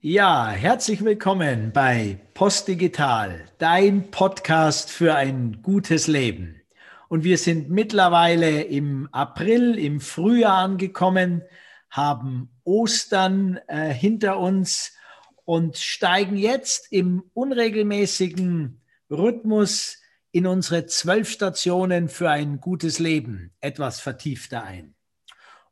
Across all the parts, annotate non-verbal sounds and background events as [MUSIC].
Ja, herzlich willkommen bei Postdigital, dein Podcast für ein gutes Leben. Und wir sind mittlerweile im April, im Frühjahr angekommen, haben Ostern äh, hinter uns und steigen jetzt im unregelmäßigen Rhythmus in unsere zwölf Stationen für ein gutes Leben etwas vertiefter ein.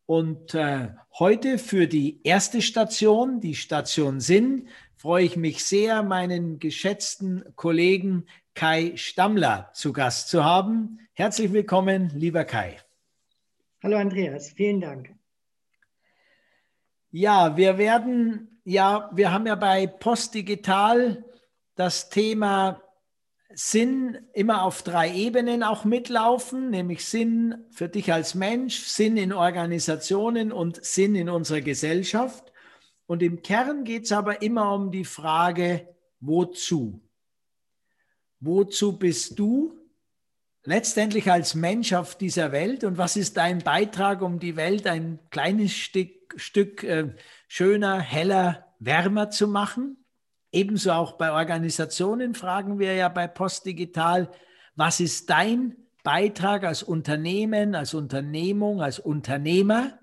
Und äh, heute für die erste Station, die Station Sinn, freue ich mich sehr, meinen geschätzten Kollegen Kai Stammler zu Gast zu haben. Herzlich willkommen, lieber Kai. Hallo Andreas, vielen Dank. Ja, wir werden, ja, wir haben ja bei Postdigital das Thema Sinn immer auf drei Ebenen auch mitlaufen, nämlich Sinn für dich als Mensch, Sinn in Organisationen und Sinn in unserer Gesellschaft. Und im Kern geht es aber immer um die Frage, wozu? Wozu bist du letztendlich als Mensch auf dieser Welt und was ist dein Beitrag, um die Welt ein kleines Stück, Stück äh, schöner, heller, wärmer zu machen? Ebenso auch bei Organisationen fragen wir ja bei Postdigital, was ist dein Beitrag als Unternehmen, als Unternehmung, als Unternehmer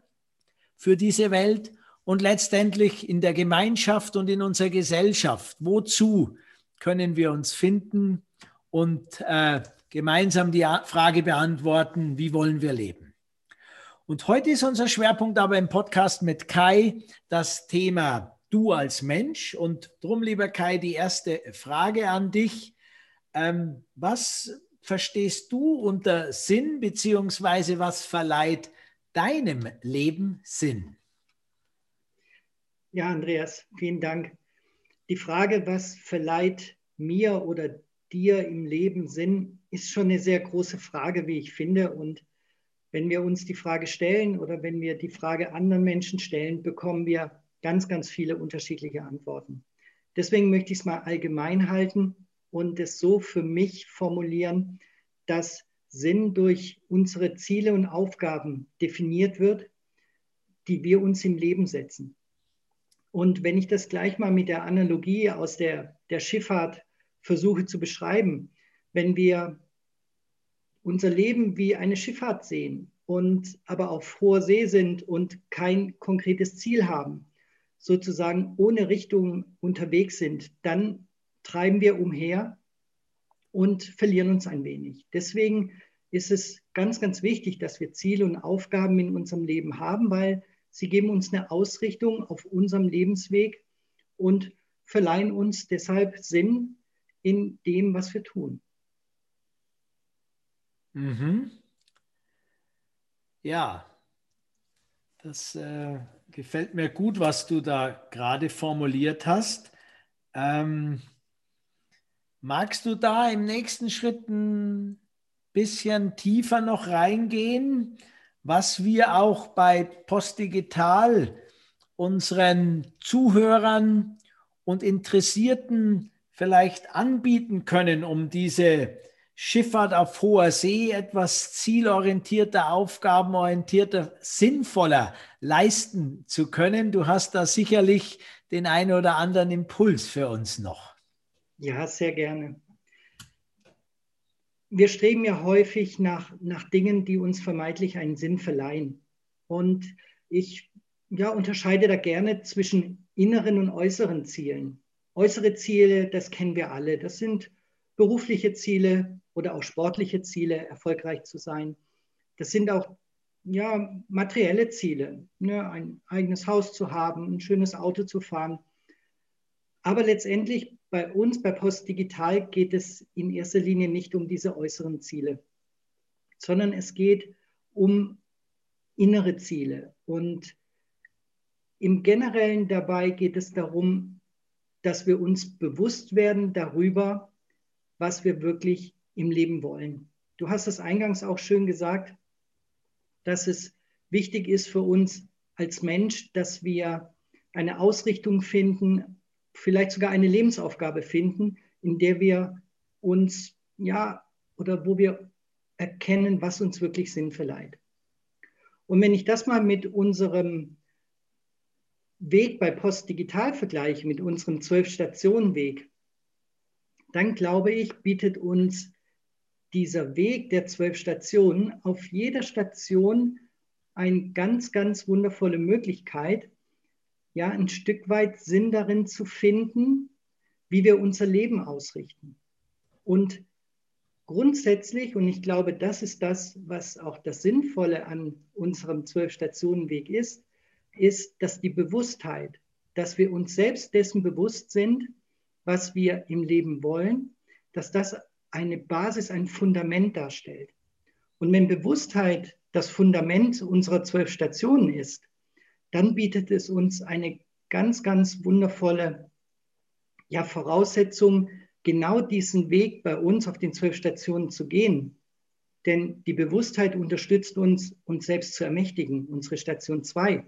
für diese Welt und letztendlich in der Gemeinschaft und in unserer Gesellschaft? Wozu können wir uns finden und äh, gemeinsam die Frage beantworten, wie wollen wir leben? Und heute ist unser Schwerpunkt aber im Podcast mit Kai das Thema du als Mensch. Und drum, lieber Kai, die erste Frage an dich. Ähm, was verstehst du unter Sinn, beziehungsweise was verleiht deinem Leben Sinn? Ja, Andreas, vielen Dank. Die Frage, was verleiht mir oder dir im Leben Sinn, ist schon eine sehr große Frage, wie ich finde. Und wenn wir uns die Frage stellen oder wenn wir die Frage anderen Menschen stellen, bekommen wir ganz, ganz viele unterschiedliche Antworten. Deswegen möchte ich es mal allgemein halten und es so für mich formulieren, dass Sinn durch unsere Ziele und Aufgaben definiert wird, die wir uns im Leben setzen. Und wenn ich das gleich mal mit der Analogie aus der, der Schifffahrt versuche zu beschreiben, wenn wir unser Leben wie eine Schifffahrt sehen und aber auf hoher See sind und kein konkretes Ziel haben, sozusagen ohne Richtung unterwegs sind, dann treiben wir umher und verlieren uns ein wenig. Deswegen ist es ganz, ganz wichtig, dass wir Ziele und Aufgaben in unserem Leben haben, weil sie geben uns eine Ausrichtung auf unserem Lebensweg und verleihen uns deshalb Sinn in dem, was wir tun. Mhm. Ja, das äh, gefällt mir gut, was du da gerade formuliert hast. Ähm, magst du da im nächsten Schritt ein bisschen tiefer noch reingehen, was wir auch bei Postdigital unseren Zuhörern und Interessierten vielleicht anbieten können, um diese Schifffahrt auf hoher See etwas zielorientierter, aufgabenorientierter, sinnvoller leisten zu können. Du hast da sicherlich den einen oder anderen Impuls für uns noch. Ja, sehr gerne. Wir streben ja häufig nach, nach Dingen, die uns vermeintlich einen Sinn verleihen. Und ich ja, unterscheide da gerne zwischen inneren und äußeren Zielen. Äußere Ziele, das kennen wir alle. Das sind berufliche Ziele, oder auch sportliche Ziele, erfolgreich zu sein. Das sind auch ja, materielle Ziele, ne? ein eigenes Haus zu haben, ein schönes Auto zu fahren. Aber letztendlich bei uns, bei Post Digital, geht es in erster Linie nicht um diese äußeren Ziele, sondern es geht um innere Ziele. Und im Generellen dabei geht es darum, dass wir uns bewusst werden darüber, was wir wirklich im Leben wollen. Du hast es eingangs auch schön gesagt, dass es wichtig ist für uns als Mensch, dass wir eine Ausrichtung finden, vielleicht sogar eine Lebensaufgabe finden, in der wir uns, ja, oder wo wir erkennen, was uns wirklich Sinn verleiht. Und wenn ich das mal mit unserem Weg bei Postdigital vergleiche mit unserem Zwölf-Stationen-Weg, dann glaube ich, bietet uns dieser Weg der zwölf Stationen auf jeder Station eine ganz, ganz wundervolle Möglichkeit, ja, ein Stück weit Sinn darin zu finden, wie wir unser Leben ausrichten. Und grundsätzlich, und ich glaube, das ist das, was auch das Sinnvolle an unserem Zwölf-Stationen-Weg ist, ist, dass die Bewusstheit, dass wir uns selbst dessen bewusst sind, was wir im Leben wollen, dass das eine Basis, ein Fundament darstellt. Und wenn Bewusstheit das Fundament unserer zwölf Stationen ist, dann bietet es uns eine ganz, ganz wundervolle ja, Voraussetzung, genau diesen Weg bei uns auf den zwölf Stationen zu gehen. Denn die Bewusstheit unterstützt uns, uns selbst zu ermächtigen, unsere Station 2.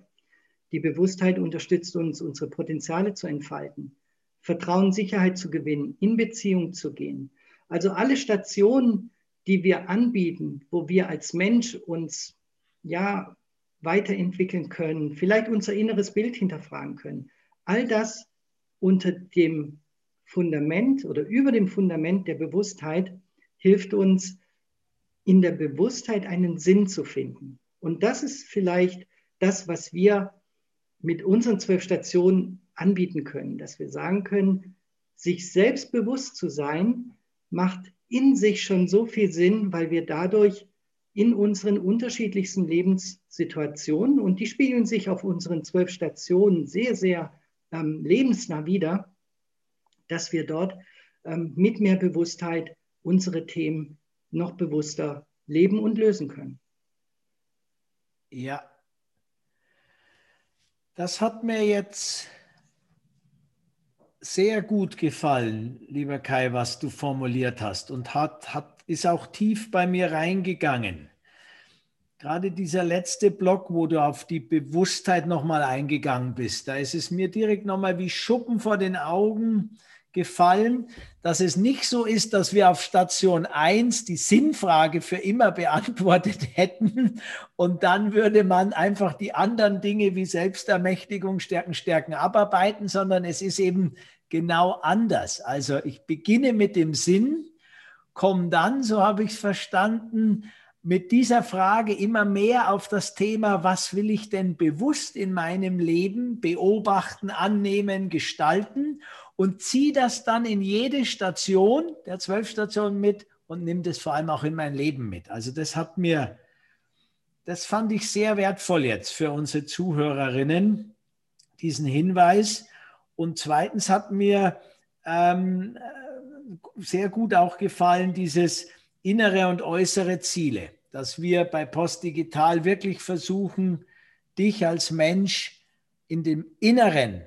Die Bewusstheit unterstützt uns, unsere Potenziale zu entfalten, Vertrauen, Sicherheit zu gewinnen, in Beziehung zu gehen. Also alle Stationen, die wir anbieten, wo wir als Mensch uns ja weiterentwickeln können, vielleicht unser inneres Bild hinterfragen können. All das unter dem Fundament oder über dem Fundament der Bewusstheit hilft uns, in der Bewusstheit einen Sinn zu finden. Und das ist vielleicht das, was wir mit unseren zwölf Stationen anbieten können, dass wir sagen können, sich selbst bewusst zu sein, macht in sich schon so viel Sinn, weil wir dadurch in unseren unterschiedlichsten Lebenssituationen, und die spiegeln sich auf unseren zwölf Stationen sehr, sehr ähm, lebensnah wieder, dass wir dort ähm, mit mehr Bewusstheit unsere Themen noch bewusster leben und lösen können. Ja, das hat mir jetzt sehr gut gefallen, lieber Kai, was du formuliert hast und hat, hat, ist auch tief bei mir reingegangen. Gerade dieser letzte Block, wo du auf die Bewusstheit nochmal eingegangen bist, da ist es mir direkt nochmal wie Schuppen vor den Augen gefallen, dass es nicht so ist, dass wir auf Station 1 die Sinnfrage für immer beantwortet [LAUGHS] hätten und dann würde man einfach die anderen Dinge wie Selbstermächtigung, Stärken, Stärken abarbeiten, sondern es ist eben genau anders. Also ich beginne mit dem Sinn, komme dann, so habe ich es verstanden, mit dieser Frage immer mehr auf das Thema, was will ich denn bewusst in meinem Leben beobachten, annehmen, gestalten und ziehe das dann in jede Station der zwölf Stationen mit und nimm das vor allem auch in mein Leben mit. Also das hat mir, das fand ich sehr wertvoll jetzt für unsere Zuhörerinnen, diesen Hinweis. Und zweitens hat mir ähm, sehr gut auch gefallen, dieses innere und äußere Ziele, dass wir bei Postdigital wirklich versuchen, dich als Mensch in dem Inneren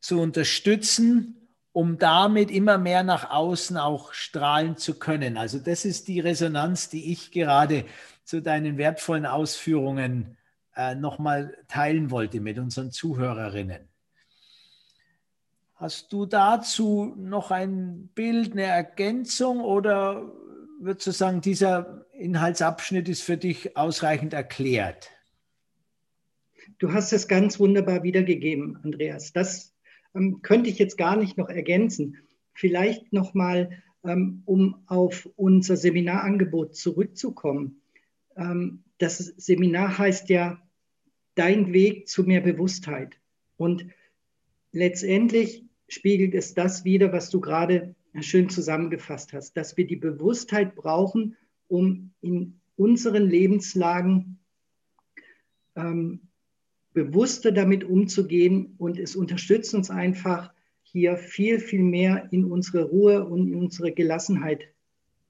zu unterstützen, um damit immer mehr nach außen auch strahlen zu können. Also das ist die Resonanz, die ich gerade zu deinen wertvollen Ausführungen äh, nochmal teilen wollte mit unseren Zuhörerinnen. Hast du dazu noch ein Bild, eine Ergänzung oder würdest du sagen, dieser Inhaltsabschnitt ist für dich ausreichend erklärt? Du hast es ganz wunderbar wiedergegeben, Andreas. Das ähm, könnte ich jetzt gar nicht noch ergänzen. Vielleicht noch mal, ähm, um auf unser Seminarangebot zurückzukommen. Ähm, das Seminar heißt ja Dein Weg zu mehr Bewusstheit. Und letztendlich spiegelt es das wider, was du gerade schön zusammengefasst hast, dass wir die Bewusstheit brauchen, um in unseren Lebenslagen ähm, bewusster damit umzugehen und es unterstützt uns einfach, hier viel, viel mehr in unsere Ruhe und in unsere Gelassenheit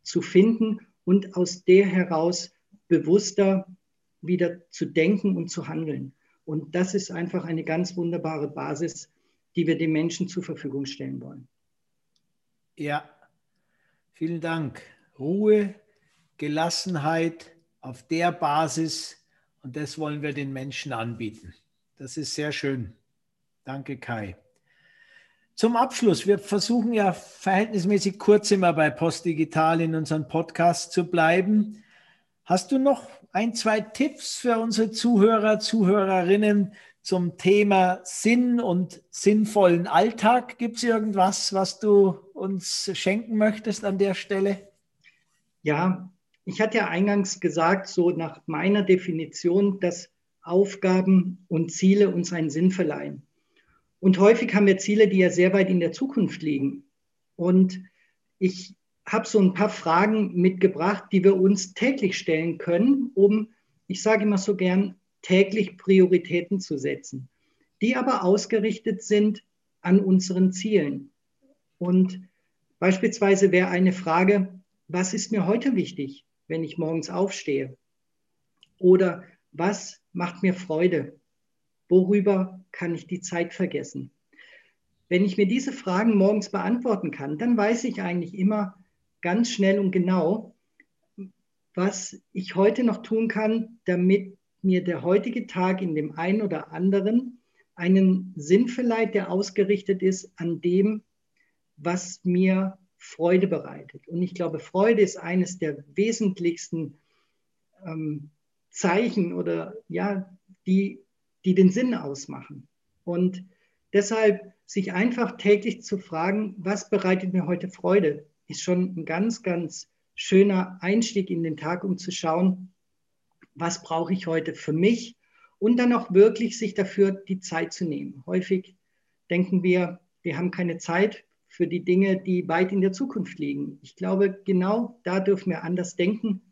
zu finden und aus der heraus bewusster wieder zu denken und zu handeln. Und das ist einfach eine ganz wunderbare Basis, die wir den Menschen zur Verfügung stellen wollen. Ja, vielen Dank. Ruhe, Gelassenheit auf der Basis und das wollen wir den Menschen anbieten. Das ist sehr schön. Danke, Kai. Zum Abschluss, wir versuchen ja verhältnismäßig kurz immer bei Postdigital in unserem Podcast zu bleiben. Hast du noch ein, zwei Tipps für unsere Zuhörer, Zuhörerinnen zum Thema Sinn und sinnvollen Alltag. Gibt es irgendwas, was du uns schenken möchtest an der Stelle? Ja, ich hatte ja eingangs gesagt, so nach meiner Definition, dass Aufgaben und Ziele uns einen Sinn verleihen. Und häufig haben wir Ziele, die ja sehr weit in der Zukunft liegen. Und ich habe so ein paar Fragen mitgebracht, die wir uns täglich stellen können, um, ich sage immer so gern, täglich Prioritäten zu setzen, die aber ausgerichtet sind an unseren Zielen. Und beispielsweise wäre eine Frage, was ist mir heute wichtig, wenn ich morgens aufstehe? Oder was macht mir Freude? Worüber kann ich die Zeit vergessen? Wenn ich mir diese Fragen morgens beantworten kann, dann weiß ich eigentlich immer ganz schnell und genau, was ich heute noch tun kann, damit mir der heutige Tag in dem einen oder anderen einen Sinn verleiht, der ausgerichtet ist an dem, was mir Freude bereitet. Und ich glaube, Freude ist eines der wesentlichsten ähm, Zeichen oder ja, die, die den Sinn ausmachen. Und deshalb sich einfach täglich zu fragen, was bereitet mir heute Freude, ist schon ein ganz, ganz schöner Einstieg in den Tag, um zu schauen, was brauche ich heute für mich und dann auch wirklich sich dafür die Zeit zu nehmen. Häufig denken wir, wir haben keine Zeit für die Dinge, die weit in der Zukunft liegen. Ich glaube, genau da dürfen wir anders denken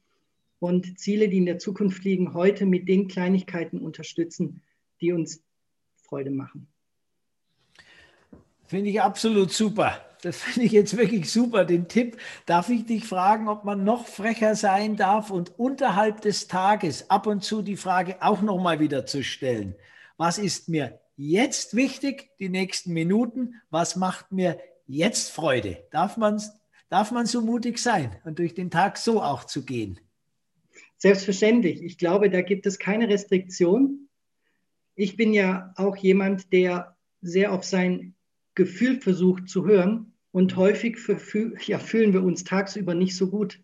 und Ziele, die in der Zukunft liegen, heute mit den Kleinigkeiten unterstützen, die uns Freude machen. Finde ich absolut super. Das finde ich jetzt wirklich super, den Tipp. Darf ich dich fragen, ob man noch frecher sein darf und unterhalb des Tages ab und zu die Frage auch nochmal wieder zu stellen. Was ist mir jetzt wichtig, die nächsten Minuten? Was macht mir jetzt Freude? Darf man, darf man so mutig sein und durch den Tag so auch zu gehen? Selbstverständlich. Ich glaube, da gibt es keine Restriktion. Ich bin ja auch jemand, der sehr auf sein Gefühl versucht zu hören und häufig ja, fühlen wir uns tagsüber nicht so gut.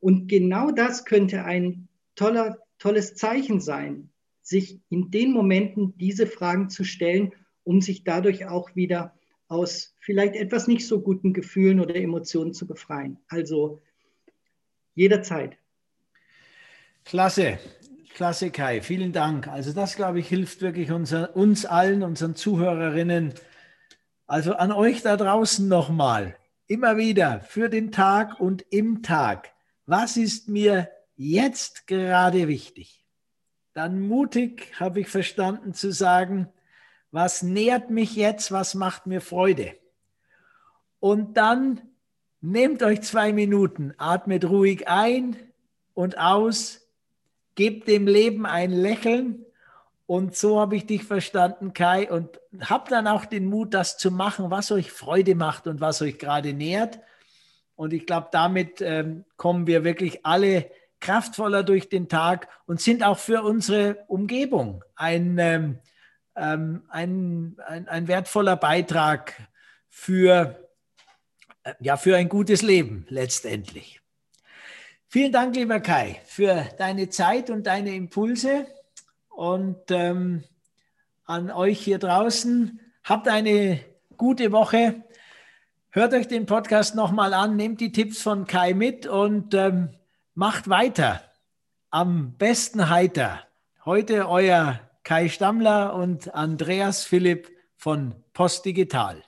Und genau das könnte ein toller, tolles Zeichen sein, sich in den Momenten diese Fragen zu stellen, um sich dadurch auch wieder aus vielleicht etwas nicht so guten Gefühlen oder Emotionen zu befreien. Also jederzeit. Klasse, klasse Kai, vielen Dank. Also das, glaube ich, hilft wirklich unser, uns allen, unseren Zuhörerinnen, also an euch da draußen nochmal, immer wieder für den Tag und im Tag. Was ist mir jetzt gerade wichtig? Dann mutig habe ich verstanden zu sagen, was nährt mich jetzt, was macht mir Freude? Und dann nehmt euch zwei Minuten, atmet ruhig ein und aus, gebt dem Leben ein Lächeln und so habe ich dich verstanden, Kai, und hab dann auch den Mut, das zu machen, was euch Freude macht und was euch gerade nährt. Und ich glaube, damit ähm, kommen wir wirklich alle kraftvoller durch den Tag und sind auch für unsere Umgebung ein, ähm, ähm ein, ein, ein, wertvoller Beitrag für, äh, ja, für ein gutes Leben letztendlich. Vielen Dank, lieber Kai, für deine Zeit und deine Impulse. Und ähm, an euch hier draußen, habt eine gute Woche. Hört euch den Podcast nochmal an, nehmt die Tipps von Kai mit und ähm, macht weiter. Am besten heiter. Heute euer Kai Stammler und Andreas Philipp von Post Digital.